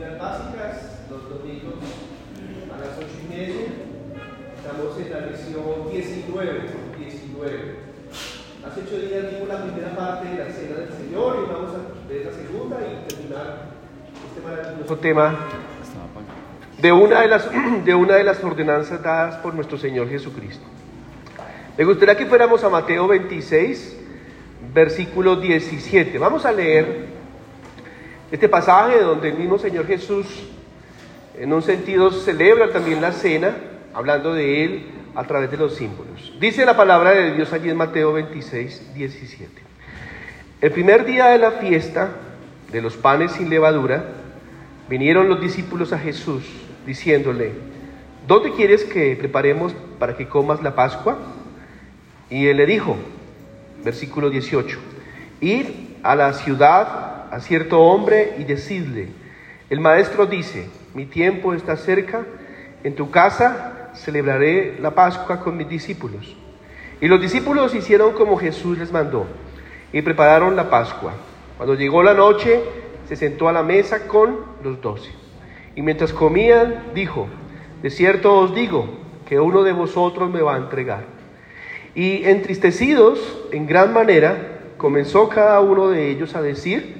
doctrinas básicas, los domingos a las ocho y media. Estamos en la lección 19, 19. Hace ocho días vimos la primera parte de la cena del Señor y vamos a ver la segunda y terminar este maravilloso tema de una de las, de una de las ordenanzas dadas por nuestro Señor Jesucristo. Me gustaría que fuéramos a Mateo 26, versículo 17. Vamos a leer este pasaje donde el mismo Señor Jesús, en un sentido, celebra también la cena, hablando de Él a través de los símbolos. Dice la palabra de Dios allí en Mateo 26, 17. El primer día de la fiesta de los panes sin levadura, vinieron los discípulos a Jesús diciéndole, ¿dónde quieres que preparemos para que comas la Pascua? Y él le dijo, versículo 18, id a la ciudad a cierto hombre y decidle, el maestro dice, mi tiempo está cerca, en tu casa celebraré la Pascua con mis discípulos. Y los discípulos hicieron como Jesús les mandó y prepararon la Pascua. Cuando llegó la noche, se sentó a la mesa con los doce. Y mientras comían, dijo, de cierto os digo que uno de vosotros me va a entregar. Y entristecidos en gran manera, comenzó cada uno de ellos a decir,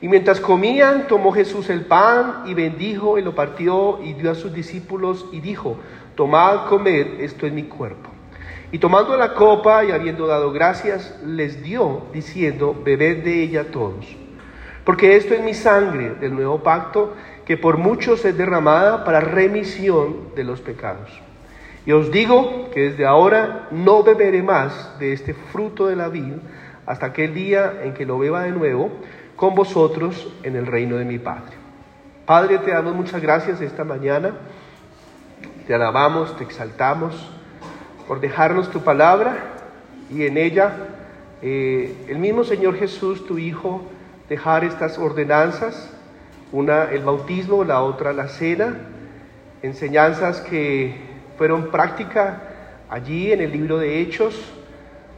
Y mientras comían, tomó Jesús el pan y bendijo y lo partió y dio a sus discípulos y dijo, tomad, comed, esto es mi cuerpo. Y tomando la copa y habiendo dado gracias, les dio, diciendo, bebed de ella todos. Porque esto es mi sangre del nuevo pacto, que por muchos es derramada para remisión de los pecados. Y os digo que desde ahora no beberé más de este fruto de la vid hasta aquel día en que lo beba de nuevo con vosotros en el reino de mi Padre. Padre, te damos muchas gracias esta mañana. Te alabamos, te exaltamos por dejarnos tu palabra y en ella eh, el mismo Señor Jesús, tu Hijo, dejar estas ordenanzas, una el bautismo, la otra la cena, enseñanzas que fueron práctica allí en el libro de Hechos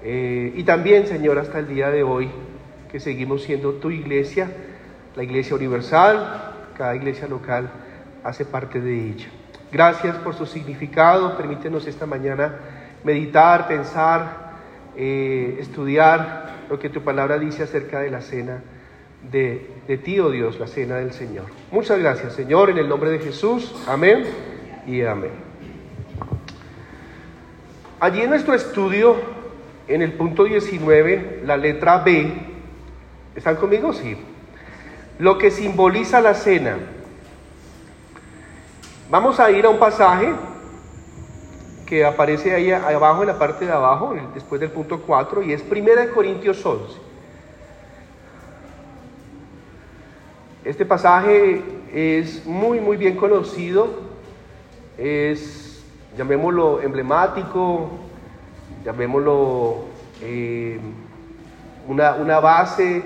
eh, y también, Señor, hasta el día de hoy, que seguimos siendo tu iglesia, la iglesia universal, cada iglesia local hace parte de ella. Gracias por su significado, permítenos esta mañana meditar, pensar, eh, estudiar lo que tu palabra dice acerca de la cena de, de ti, oh Dios, la cena del Señor. Muchas gracias, Señor, en el nombre de Jesús. Amén y amén. Allí en nuestro estudio, en el punto 19, la letra B, ¿están conmigo? Sí. Lo que simboliza la cena. Vamos a ir a un pasaje que aparece ahí abajo, en la parte de abajo, después del punto 4, y es 1 Corintios 11. Este pasaje es muy, muy bien conocido, es, llamémoslo, emblemático, llamémoslo eh, una, una base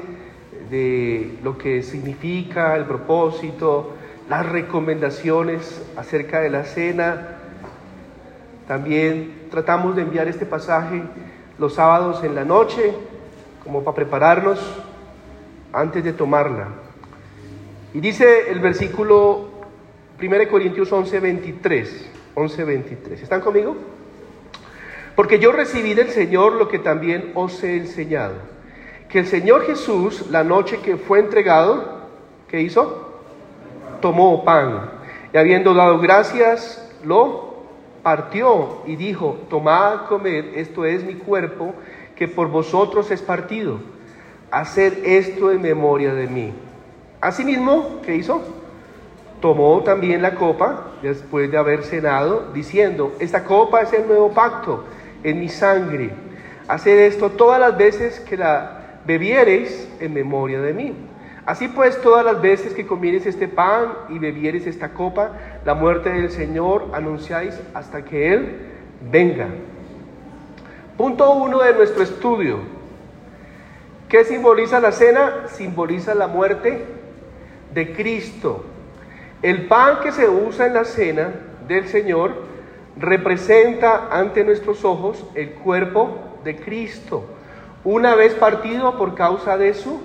de lo que significa el propósito, las recomendaciones acerca de la cena. También tratamos de enviar este pasaje los sábados en la noche, como para prepararnos antes de tomarla. Y dice el versículo 1 Corintios 11, 23. 11, 23. ¿Están conmigo? Porque yo recibí del Señor lo que también os he enseñado. Que el Señor Jesús, la noche que fue entregado, ¿qué hizo? Tomó pan. Y habiendo dado gracias, lo partió y dijo, tomad, comed, esto es mi cuerpo, que por vosotros es partido. Haced esto en memoria de mí. Asimismo, ¿qué hizo? Tomó también la copa después de haber cenado, diciendo, esta copa es el nuevo pacto en mi sangre. Haced esto todas las veces que la bebiereis en memoria de mí. Así pues, todas las veces que comieres este pan y bebieres esta copa, la muerte del Señor anunciáis hasta que Él venga. Punto uno de nuestro estudio. ¿Qué simboliza la cena? Simboliza la muerte de Cristo. El pan que se usa en la cena del Señor representa ante nuestros ojos el cuerpo de Cristo, una vez partido por causa de su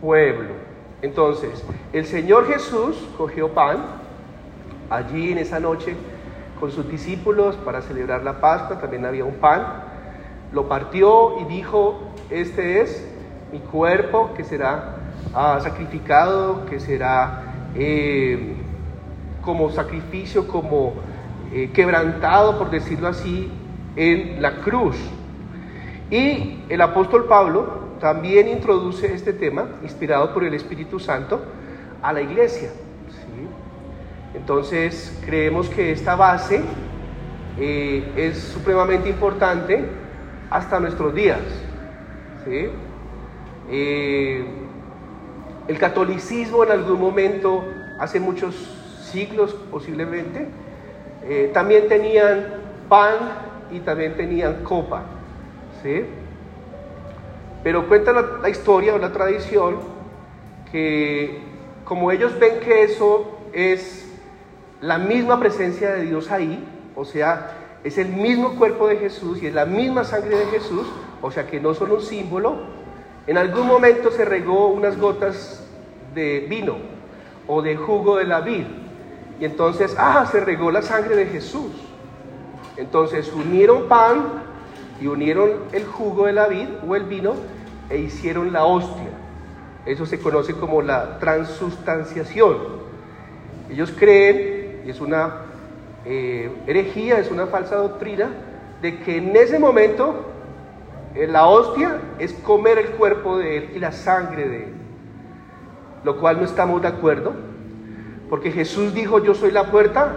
pueblo. Entonces, el Señor Jesús cogió pan allí en esa noche con sus discípulos para celebrar la Pascua, también había un pan, lo partió y dijo, este es mi cuerpo que será ah, sacrificado, que será eh, como sacrificio, como eh, quebrantado, por decirlo así, en la cruz. Y el apóstol Pablo también introduce este tema, inspirado por el Espíritu Santo, a la iglesia. Entonces, creemos que esta base eh, es supremamente importante hasta nuestros días. Eh, el catolicismo en algún momento, hace muchos siglos posiblemente, eh, también tenían pan y también tenían copa. ¿Sí? Pero cuenta la, historia o la tradición que como ellos ven que eso es la misma presencia de Dios ahí, o sea, es el mismo cuerpo de Jesús y es la misma sangre de Jesús, o sea que no son un símbolo, en algún momento se regó unas gotas de vino o de jugo de la vid, y entonces, ah, se regó la sangre de Jesús. Entonces unieron pan y unieron el jugo de la vid o el vino e hicieron la hostia. Eso se conoce como la transustanciación. Ellos creen, y es una eh, herejía, es una falsa doctrina, de que en ese momento eh, la hostia es comer el cuerpo de Él y la sangre de Él. Lo cual no estamos de acuerdo, porque Jesús dijo, yo soy la puerta,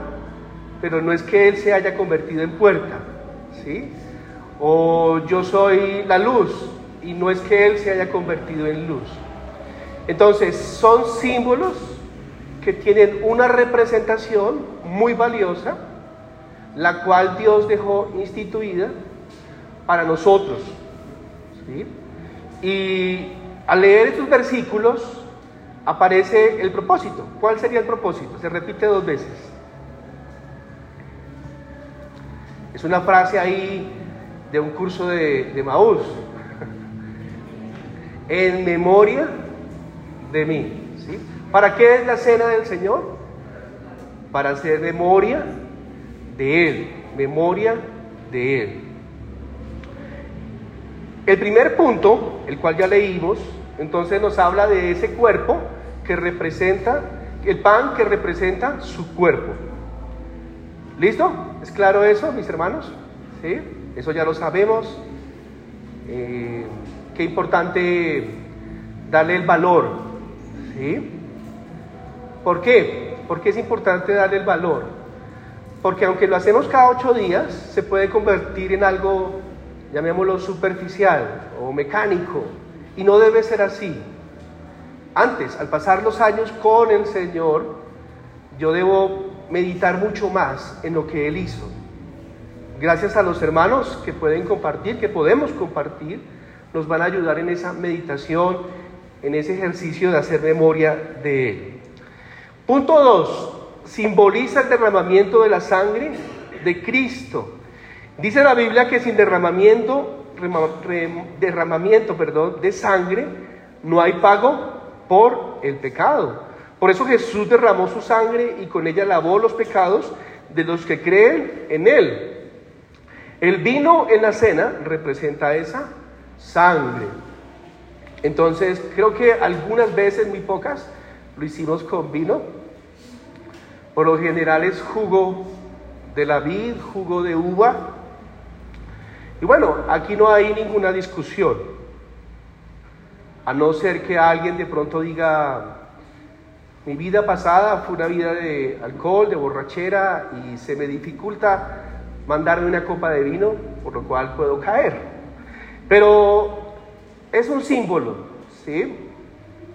pero no es que Él se haya convertido en puerta, ¿sí? O yo soy la luz y no es que Él se haya convertido en luz. Entonces, son símbolos que tienen una representación muy valiosa, la cual Dios dejó instituida para nosotros. Y al leer estos versículos aparece el propósito. ¿Cuál sería el propósito? Se repite dos veces. Es una frase ahí de un curso de, de Maús. en memoria de mí. ¿sí? ¿Para qué es la cena del Señor? Para hacer memoria de Él, memoria de Él. El primer punto, el cual ya leímos, entonces nos habla de ese cuerpo que representa, el pan que representa su cuerpo. ¿Listo? ¿Es claro eso, mis hermanos? ¿Sí? Eso ya lo sabemos. Eh, qué importante darle el valor. ¿Sí? ¿Por qué? Porque es importante darle el valor. Porque aunque lo hacemos cada ocho días, se puede convertir en algo, llamémoslo superficial o mecánico. Y no debe ser así. Antes, al pasar los años con el Señor, yo debo meditar mucho más en lo que Él hizo Gracias a los hermanos que pueden compartir, que podemos compartir, nos van a ayudar en esa meditación, en ese ejercicio de hacer memoria de Él. Punto 2. Simboliza el derramamiento de la sangre de Cristo. Dice la Biblia que sin derramamiento, derramamiento perdón, de sangre no hay pago por el pecado. Por eso Jesús derramó su sangre y con ella lavó los pecados de los que creen en Él. El vino en la cena representa esa sangre. Entonces, creo que algunas veces, muy pocas, lo hicimos con vino. Por lo general es jugo de la vid, jugo de uva. Y bueno, aquí no hay ninguna discusión. A no ser que alguien de pronto diga, mi vida pasada fue una vida de alcohol, de borrachera, y se me dificulta mandarme una copa de vino, por lo cual puedo caer. Pero es un símbolo, ¿sí?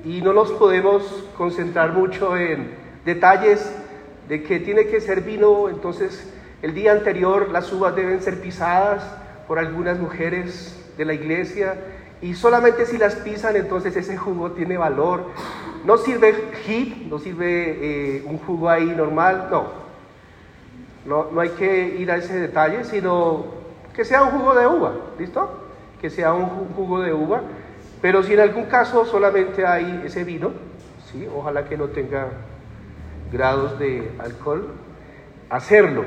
y no nos podemos concentrar mucho en detalles de que tiene que ser vino, entonces el día anterior las uvas deben ser pisadas por algunas mujeres de la iglesia y solamente si las pisan entonces ese jugo tiene valor. No sirve hit, no sirve eh, un jugo ahí normal, no. No. No hay que ir a ese detalle, sino que sea un jugo de uva, ¿listo? Que sea un jugo de uva. Pero si en algún caso solamente hay ese vino, ¿sí? ojalá que no tenga grados de alcohol, hacerlo.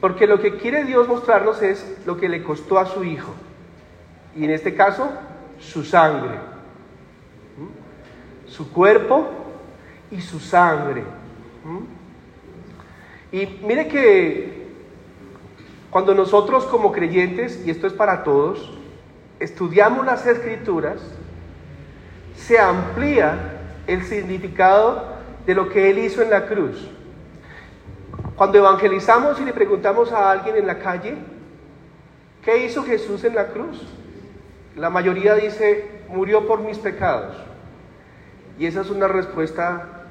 Porque lo que quiere Dios mostrarnos es lo que le costó a su Hijo. Y en este caso, su sangre. Su cuerpo y su sangre. Y mire que cuando nosotros como creyentes, y esto es para todos, estudiamos las escrituras, se amplía el significado de lo que Él hizo en la cruz. Cuando evangelizamos y le preguntamos a alguien en la calle, ¿qué hizo Jesús en la cruz? La mayoría dice, murió por mis pecados. Y esa es una respuesta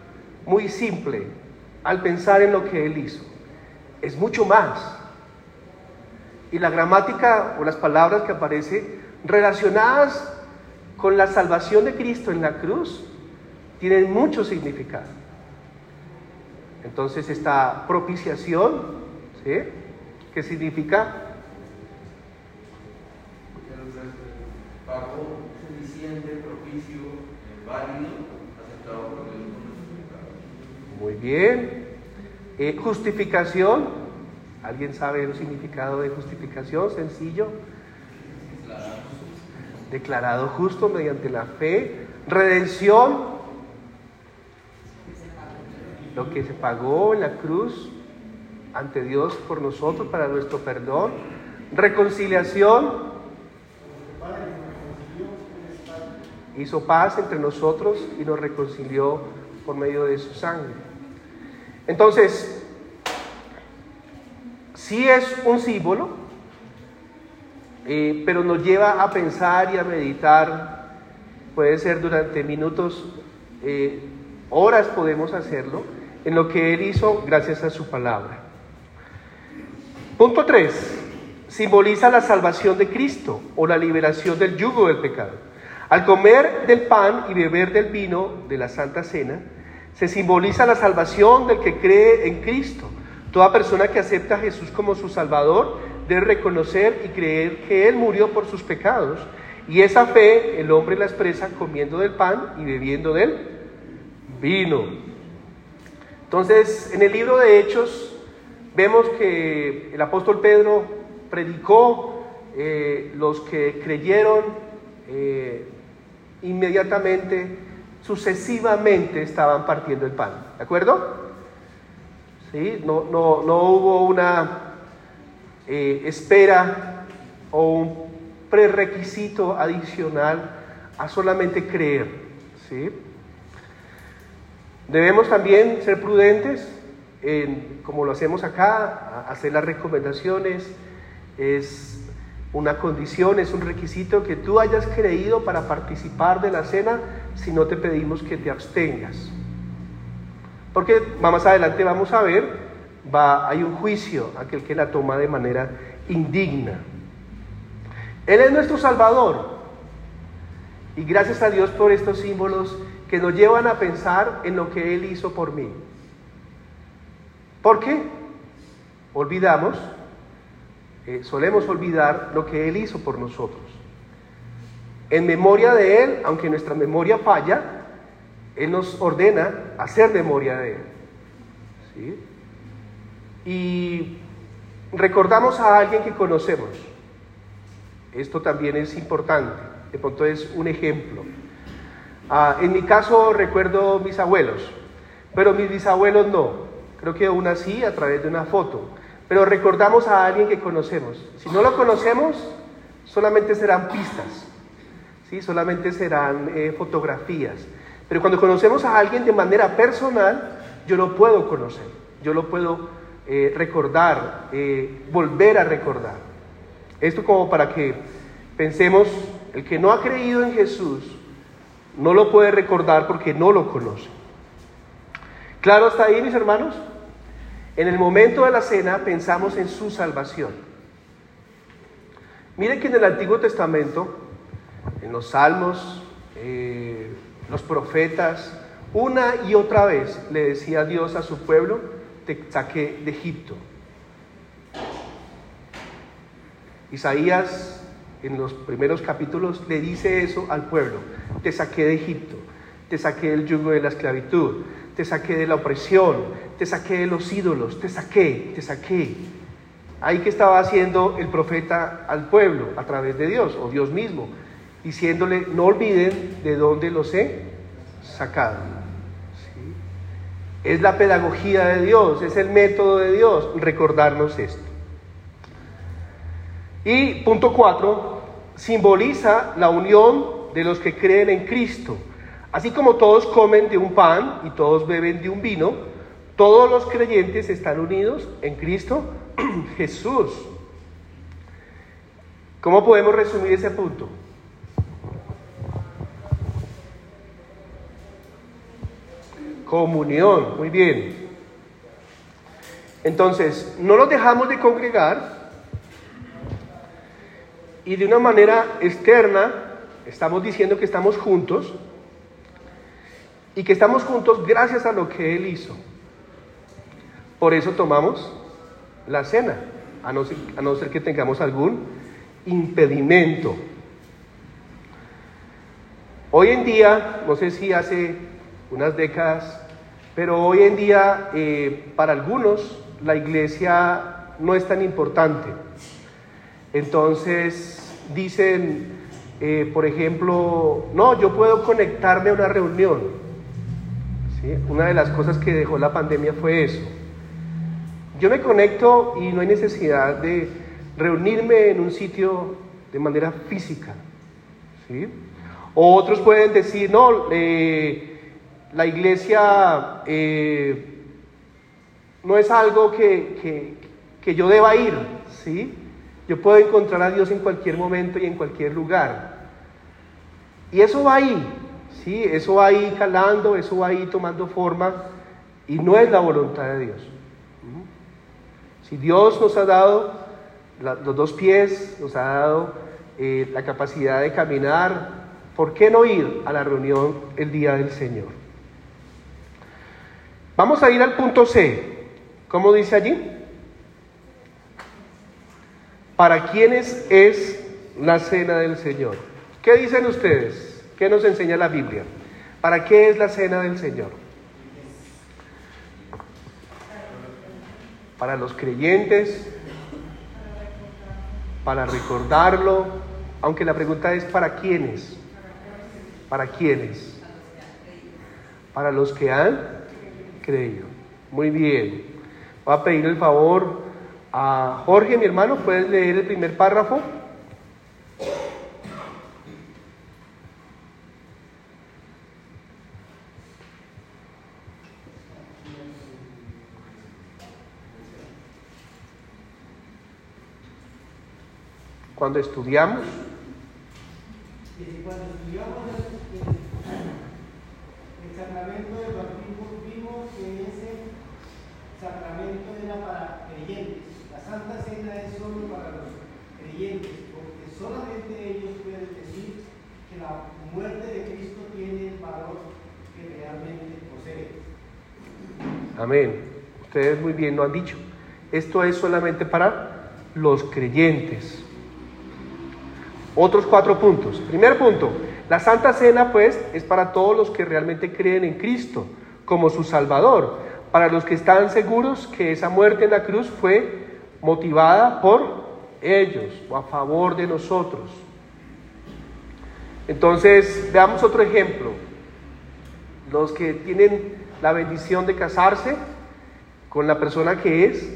muy simple al pensar en lo que Él hizo. Es mucho más. Y la gramática o las palabras que aparecen relacionadas con la salvación de Cristo en la cruz tienen mucho significado. Entonces esta propiciación, ¿sí? ¿Qué significa? Pago suficiente, propicio, válido, por Dios Muy bien. Eh, justificación. ¿Alguien sabe el significado de justificación? Sencillo declarado justo mediante la fe, redención, lo que se pagó en la cruz ante Dios por nosotros para nuestro perdón, reconciliación, hizo paz entre nosotros y nos reconcilió por medio de su sangre. Entonces, si es un símbolo, eh, pero nos lleva a pensar y a meditar, puede ser durante minutos, eh, horas podemos hacerlo, en lo que Él hizo gracias a su palabra. Punto 3. Simboliza la salvación de Cristo o la liberación del yugo del pecado. Al comer del pan y beber del vino de la Santa Cena, se simboliza la salvación del que cree en Cristo. Toda persona que acepta a Jesús como su Salvador de reconocer y creer que Él murió por sus pecados. Y esa fe el hombre la expresa comiendo del pan y bebiendo del vino. Entonces, en el libro de Hechos vemos que el apóstol Pedro predicó, eh, los que creyeron eh, inmediatamente, sucesivamente estaban partiendo el pan. ¿De acuerdo? ¿Sí? No, no, no hubo una eh, espera o un prerequisito adicional a solamente creer. ¿sí? Debemos también ser prudentes, en, como lo hacemos acá, hacer las recomendaciones. Es una condición, es un requisito que tú hayas creído para participar de la cena, si no te pedimos que te abstengas. Porque más adelante vamos a ver va, hay un juicio, aquel que la toma de manera indigna. Él es nuestro Salvador. Y gracias a Dios por estos símbolos que nos llevan a pensar en lo que Él hizo por mí. ¿Por qué? Olvidamos, eh, solemos olvidar lo que Él hizo por nosotros. En memoria de Él, aunque nuestra memoria falla, Él nos ordena hacer memoria de Él. ¿Sí? y recordamos a alguien que conocemos. Esto también es importante, de pronto es un ejemplo. Ah, en mi caso recuerdo mis abuelos, pero mis bisabuelos no. Creo que aún así a través de una foto. Pero recordamos a alguien que conocemos. Si no lo conocemos, solamente serán pistas, ¿sí? solamente serán eh, fotografías. Pero cuando conocemos a alguien de manera personal, yo lo puedo conocer, yo lo puedo eh, recordar, eh, volver a recordar. Esto como para que pensemos, el que no ha creído en Jesús no lo puede recordar porque no lo conoce. ¿Claro está ahí, mis hermanos? En el momento de la cena pensamos en su salvación. Mire que en el Antiguo Testamento, en los Salmos, eh, los profetas, una y otra vez le decía Dios a su pueblo, te saqué de Egipto. Isaías en los primeros capítulos le dice eso al pueblo, te saqué de Egipto, te saqué del yugo de la esclavitud, te saqué de la opresión, te saqué de los ídolos, te saqué, te saqué. Ahí que estaba haciendo el profeta al pueblo a través de Dios, o Dios mismo, diciéndole, no olviden de dónde los he sacado. Es la pedagogía de Dios, es el método de Dios, recordarnos esto. Y punto cuatro, simboliza la unión de los que creen en Cristo. Así como todos comen de un pan y todos beben de un vino, todos los creyentes están unidos en Cristo Jesús. ¿Cómo podemos resumir ese punto? Comunión, muy bien. Entonces, no nos dejamos de congregar y de una manera externa estamos diciendo que estamos juntos y que estamos juntos gracias a lo que Él hizo. Por eso tomamos la cena, a no ser, que tengamos algún impedimento. Hoy en día, no sé si hace unas décadas, pero hoy en día eh, para algunos la iglesia no es tan importante. Entonces dicen, eh, por ejemplo, no, yo puedo conectarme a una reunión. Una de las cosas que dejó la pandemia fue eso. Yo me conecto y no hay necesidad de reunirme en un sitio de manera física. ¿sí? O otros pueden decir, no, eh, la iglesia eh, no es algo que, que, yo deba ir, ¿sí? Yo puedo encontrar a Dios en cualquier momento y en cualquier lugar. Y eso va ahí, ¿sí? Eso va ahí calando, eso va ahí tomando forma y no es la voluntad de Dios. Si Dios nos ha dado los dos pies, nos ha dado eh, la capacidad de caminar, ¿por qué no ir a la reunión el día del Señor? Vamos a ir al punto C. ¿Cómo dice allí? ¿Para quiénes es la cena del Señor? ¿Qué dicen ustedes? ¿Qué nos enseña la Biblia? ¿Para qué es la cena del Señor? Para los creyentes, para recordarlo, aunque la pregunta es ¿para quiénes? ¿Para quiénes? Para los que han creído. Muy bien. Voy a pedir el favor a Jorge, mi hermano, ¿puedes leer el primer párrafo? Cuando estudiamos, cuando estudiamos el sacramento del bautismo vimos que ese sacramento era para creyentes. La Santa Cena es solo para los creyentes, porque solamente ellos pueden decir que la muerte de Cristo tiene el valor que realmente posee. Amén. Ustedes muy bien lo han dicho. Esto es solamente para los creyentes. Otros cuatro puntos. Primer punto, la Santa Cena, pues, es para todos los que realmente creen en Cristo como su Salvador, para los que están seguros que esa muerte en la cruz fue motivada por ellos o a favor de nosotros. Entonces, veamos otro ejemplo. Los que tienen la bendición de casarse con la persona que es,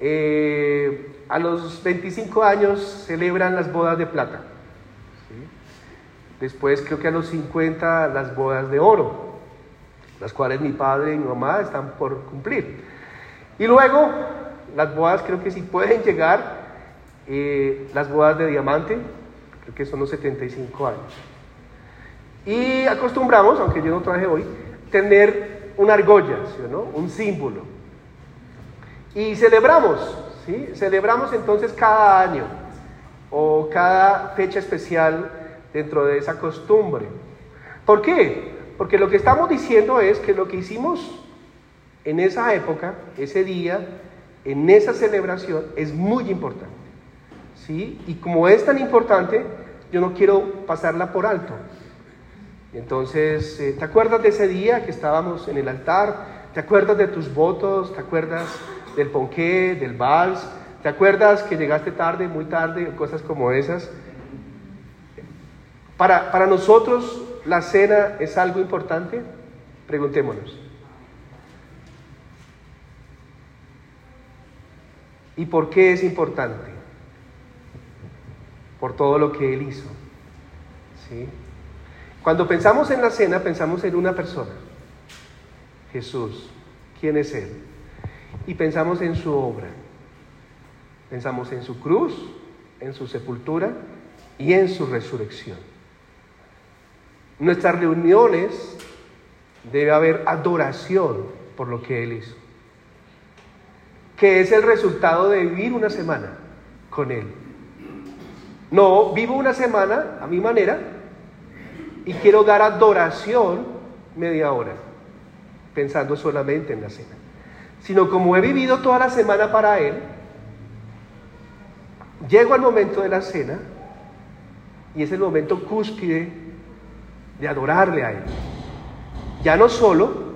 eh, a los 25 años celebran las bodas de plata. Después creo que a los 50 las bodas de oro, las cuales mi padre y mi mamá están por cumplir. Y luego las bodas creo que sí pueden llegar, eh, las bodas de diamante, creo que son los 75 años. Y acostumbramos, aunque yo no traje hoy, tener una argolla, ¿sí? Un símbolo. Y celebramos, Celebramos entonces cada año o cada fecha especial dentro de esa costumbre. ¿Por qué? Porque lo que estamos diciendo es que lo que hicimos en esa época, ese día, en esa celebración, es muy importante. ¿sí? Y como es tan importante, yo no quiero pasarla por alto. Entonces, eh, ¿te acuerdas de ese día que estábamos en el altar? ¿Te acuerdas de tus votos? ¿Te acuerdas del ponqué, del vals? ¿Te acuerdas que llegaste tarde, muy tarde, cosas como esas? Para, para nosotros, la cena es algo importante. Preguntémonos. ¿Y por qué es importante? Por todo lo que Él hizo. ¿Sí? Cuando pensamos en la cena, pensamos en una persona, Jesús. ¿Quién es Él? Y pensamos en su obra. Pensamos en su cruz, en su sepultura y en su resurrección. Nuestras reuniones debe haber adoración por lo que Él hizo, que es el resultado de vivir una semana con Él. No, vivo una semana a mi manera, y quiero dar adoración media hora, pensando solamente en la cena. Sino como he vivido toda la semana para Él, llego al momento de la cena y es el momento cúspide de adorarle a Él. Ya no solo,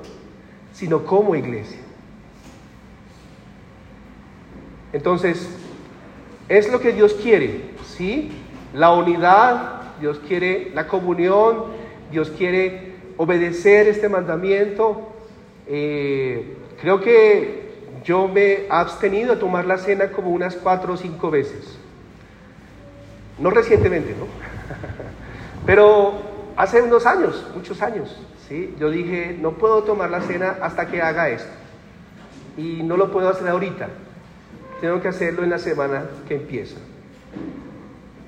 sino como iglesia. Entonces, es lo que Dios quiere, ¿sí? La unidad Dios quiere la comunión, Dios quiere obedecer este mandamiento. Eh, creo que yo me he abstenido a tomar la cena como unas cuatro o cinco veces. No recientemente, ¿no? Pero hace unos años, muchos años, ¿sí? Yo dije, no puedo tomar la cena hasta que haga esto. Y no lo puedo hacer ahorita. Tengo que hacerlo en la semana que empieza.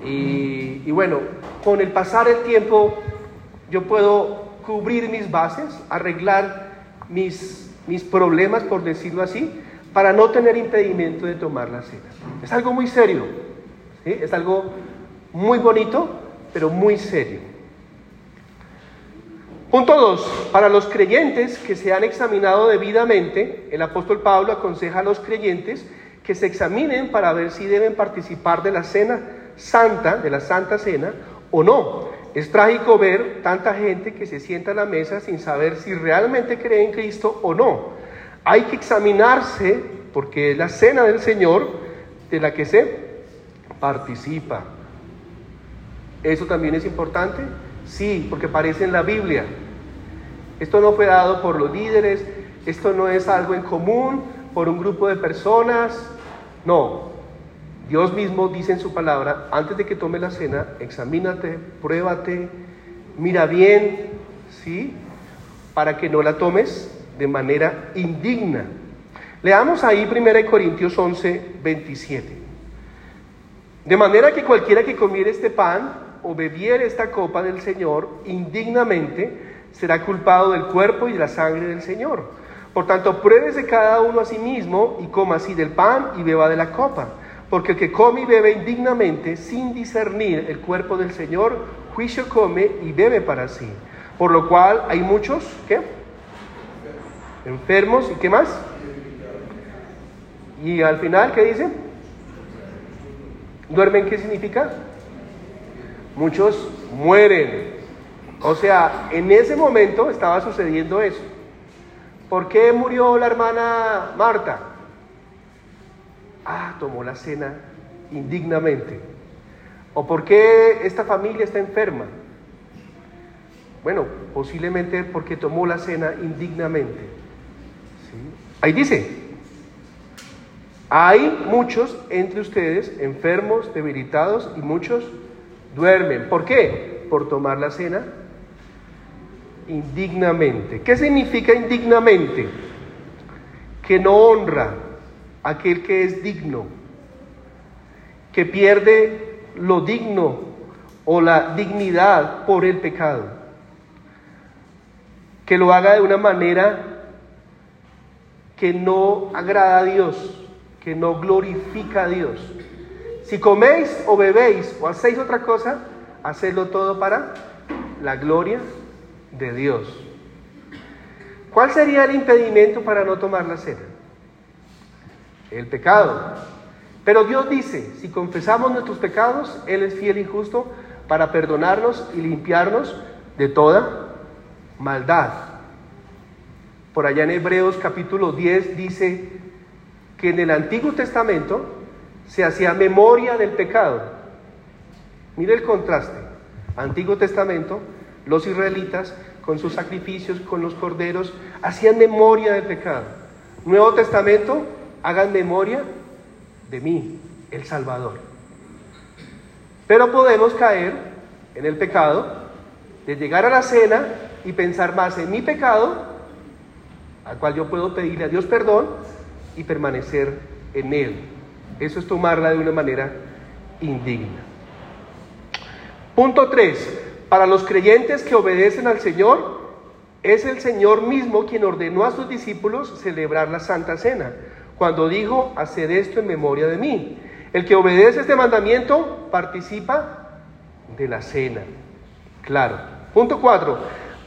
Y, bueno, con el pasar del tiempo yo puedo cubrir mis bases, arreglar mis, mis problemas, por decirlo así, para no tener impedimento de tomar la cena. Es algo muy serio, es algo muy bonito, pero muy serio. Punto 2. Para los creyentes que se han examinado debidamente, el apóstol Pablo aconseja a los creyentes que se examinen para ver si deben participar de la cena santa, de la Santa Cena, o no. Es trágico ver tanta gente que se sienta a la mesa sin saber si realmente cree en Cristo o no. Hay que examinarse porque es la cena del Señor de la que se participa. ¿Eso también es importante? Sí, porque aparece en la Biblia. Esto no fue dado por los líderes, esto no es algo en común por un grupo de personas. No, Dios mismo dice en su palabra, antes de que tome la cena, examínate, pruébate, mira bien, ¿sí? Para que no la tomes de manera indigna. Leamos ahí 1 Corintios 11, 27. De manera que cualquiera que comiere este pan o bebiere esta copa del Señor indignamente, será culpado del cuerpo y de la sangre del Señor. Por tanto, pruébese cada uno a sí mismo y coma así del pan y beba de la copa. Porque el que come y bebe indignamente, sin discernir el cuerpo del Señor, juicio come y bebe para sí. Por lo cual hay muchos, ¿qué? Enfermos y qué más? Y al final, ¿qué dice? ¿Duermen qué significa? Muchos mueren. O sea, en ese momento estaba sucediendo eso. ¿Por qué murió la hermana Marta? Ah, tomó la cena indignamente. ¿O por qué esta familia está enferma? Bueno, posiblemente porque tomó la cena indignamente. Ahí dice, hay muchos entre ustedes enfermos, debilitados y muchos duermen. ¿Por qué? Por tomar la cena indignamente. ¿Qué significa indignamente? Que no honra, aquel que es digno, que pierde lo digno o la dignidad por el pecado. que lo haga de una manera que no agrada a Dios, que no glorifica a Dios. Si coméis o bebéis o hacéis otra cosa, hacedlo todo para la gloria de Dios. ¿Cuál sería el impedimento para no tomar la cena? El pecado. Pero Dios dice, si confesamos nuestros pecados, Él es fiel y justo para perdonarnos y limpiarnos de toda maldad. Por allá en Hebreos capítulo 10 dice que en el Antiguo Testamento se hacía memoria del pecado. Mire el contraste. Antiguo Testamento, los israelitas con sus sacrificios, con los corderos, hacían memoria del pecado. Nuevo Testamento, hagan memoria de mí, el Salvador. Pero podemos caer en el pecado de llegar a la cena y pensar más en mi pecado, al cual yo puedo pedirle a Dios perdón y permanecer en él. Eso es tomarla de una manera indigna. Punto 3. Para los creyentes que obedecen al Señor, es el Señor mismo quien ordenó a sus discípulos celebrar la Santa Cena, cuando dijo, haced esto en memoria de mí. El que obedece este mandamiento participa de la cena. Claro. Punto 4.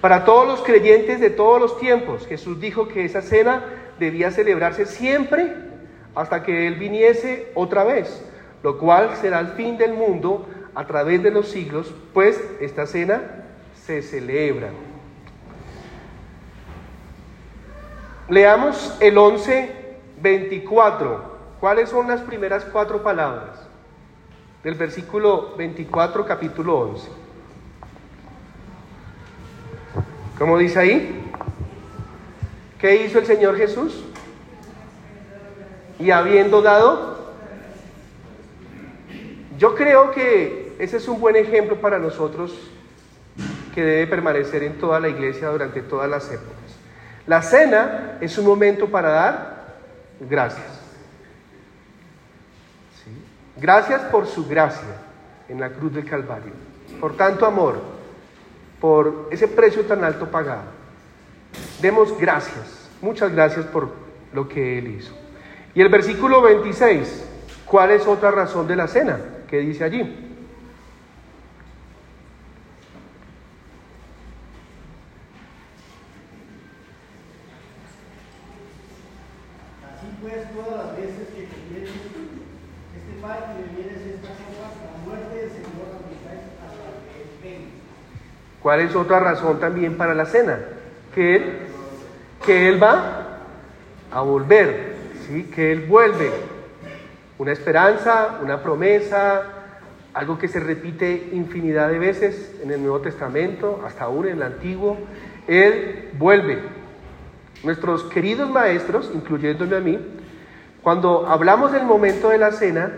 Para todos los creyentes de todos los tiempos, Jesús dijo que esa cena debía celebrarse siempre hasta que Él viniese otra vez, lo cual será el fin del mundo a través de los siglos, pues esta cena se celebra. Leamos el 11, 24. ¿Cuáles son las primeras cuatro palabras del versículo 24, capítulo 11? ¿Cómo dice ahí? ¿Qué hizo el Señor Jesús? Y habiendo dado, yo creo que ese es un buen ejemplo para nosotros que debe permanecer en toda la iglesia durante todas las épocas. La cena es un momento para dar gracias. Gracias por su gracia en la cruz del Calvario, por tanto amor, por ese precio tan alto pagado. Demos gracias, muchas gracias por lo que Él hizo. Y el versículo 26, ¿cuál es otra razón de la cena? ¿Qué dice allí? Así pues, todas las veces que comieres este pan y bebieres estas copas, la muerte del Señor anunciáis hasta que Él venga. ¿Cuál es otra razón también para la cena? Que Él, que él va a volver, ¿sí? que Él vuelve. Una esperanza, una promesa, algo que se repite infinidad de veces en el Nuevo Testamento, hasta aún en el Antiguo. Él vuelve. Nuestros queridos maestros, incluyéndome a mí, cuando hablamos del momento de la cena,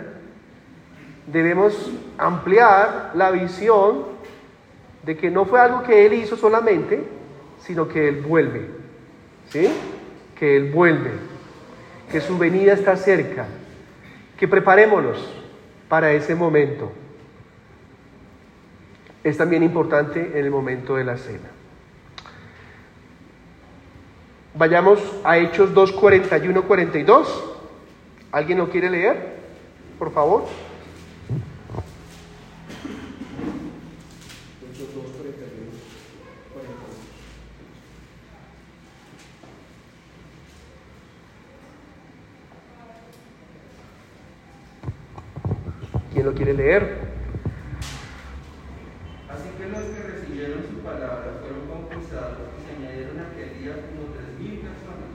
debemos ampliar la visión de que no fue algo que Él hizo solamente, sino que Él vuelve. ¿Sí? Que Él vuelve. Que su venida está cerca. Que preparémonos para ese momento. Es también importante en el momento de la cena. Vayamos a Hechos 2, 41, 42. ¿Alguien lo quiere leer? Por favor. ¿Quién lo quiere leer? Así que los que recibieron su palabra fueron bautizados y se añadieron aquel día como tres mil personas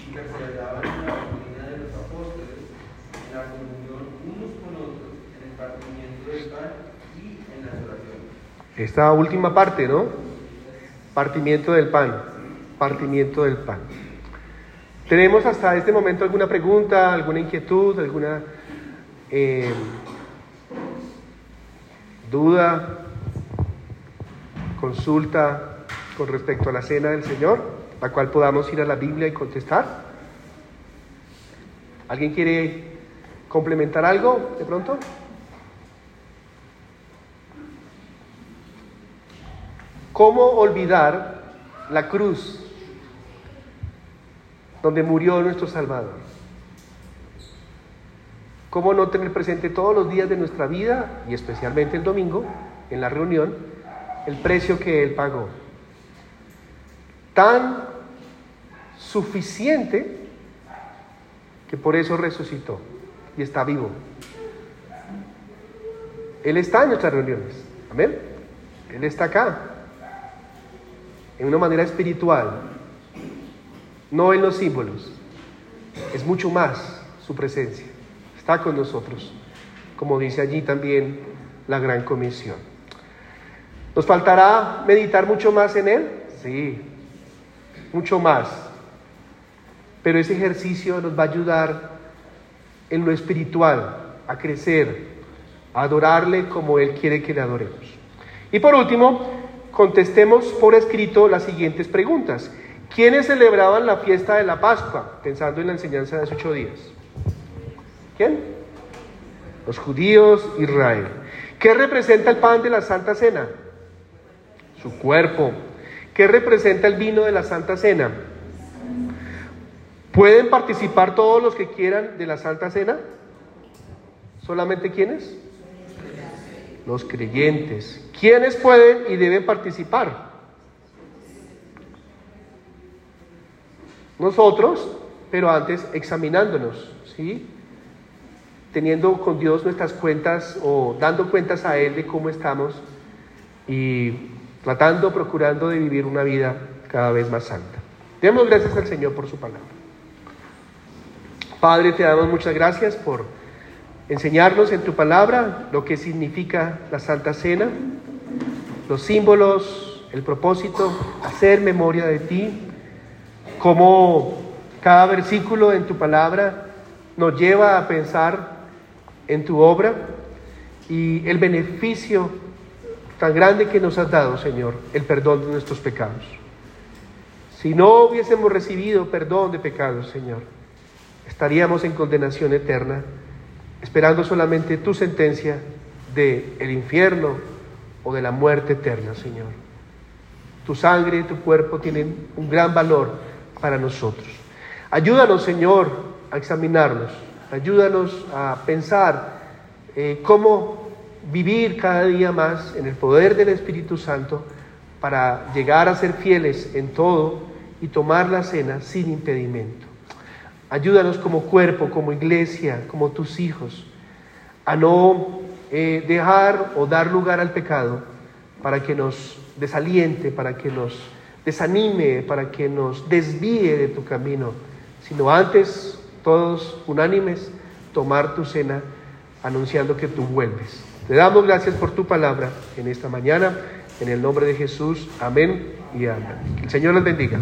y perseveraban en la doctrina de los apóstoles, en la comunión unos con otros, en el partimiento del pan y en las oraciones. Esta última parte, ¿no? Partimiento del pan. Partimiento del pan. ¿Tenemos hasta este momento alguna pregunta, alguna inquietud, alguna eh, duda, consulta con respecto a la cena del Señor, la cual podamos ir a la Biblia y contestar? ¿Alguien quiere complementar algo de pronto? ¿Cómo olvidar la cruz, donde murió nuestro Salvador. ¿Cómo no tener presente todos los días de nuestra vida, y especialmente el domingo, en la reunión, el precio que Él pagó? Tan suficiente que por eso resucitó y está vivo. Él está en nuestras reuniones. Amén. Él está acá. En una manera espiritual. No en los símbolos. Es mucho más su presencia. Está con nosotros. Como dice allí también la gran comisión. ¿Nos faltará meditar mucho más en Él? Sí. Mucho más. Pero ese ejercicio nos va a ayudar en lo espiritual a crecer, a adorarle como Él quiere que le adoremos. Y por último, contestemos por escrito las siguientes preguntas. ¿Quiénes celebraban la fiesta de la Pascua? Pensando en la enseñanza de hace ocho días. ¿Quién? Los judíos, Israel. ¿Qué representa el pan de la Santa Cena? Su cuerpo. ¿Qué representa el vino de la Santa Cena? ¿Pueden participar todos los que quieran de la Santa Cena? ¿Solamente quiénes? Los creyentes. ¿Quiénes pueden y deben participar? Nosotros, pero antes examinándonos, ¿sí? Teniendo con Dios nuestras cuentas o dando cuentas a Él de cómo estamos y tratando, procurando de vivir una vida cada vez más santa. Demos gracias al Señor por su palabra. Padre, te damos muchas gracias por enseñarnos en tu palabra lo que significa la Santa Cena, los símbolos, el propósito, hacer memoria de ti, cómo cada versículo en tu palabra nos lleva a pensar en tu obra y el beneficio tan grande que nos has dado, Señor, el perdón de nuestros pecados. Si no hubiésemos recibido perdón de pecados, Señor, estaríamos en condenación eterna, esperando solamente tu sentencia de el infierno o de la muerte eterna, Señor. Tu sangre y tu cuerpo tienen un gran valor para nosotros. Ayúdanos, Señor, a examinarnos. Ayúdanos a pensar eh, cómo vivir cada día más en el poder del Espíritu Santo para llegar a ser fieles en todo y tomar la cena sin impedimento. Ayúdanos como cuerpo, como iglesia, como tus hijos, a no eh, dejar o dar lugar al pecado para que nos desaliente, para que nos desanime, para que nos desvíe de tu camino, sino antes, todos unánimes, tomar tu cena anunciando que tú vuelves. Te damos gracias por tu palabra en esta mañana, en el nombre de Jesús. Amén y amén. El Señor les bendiga.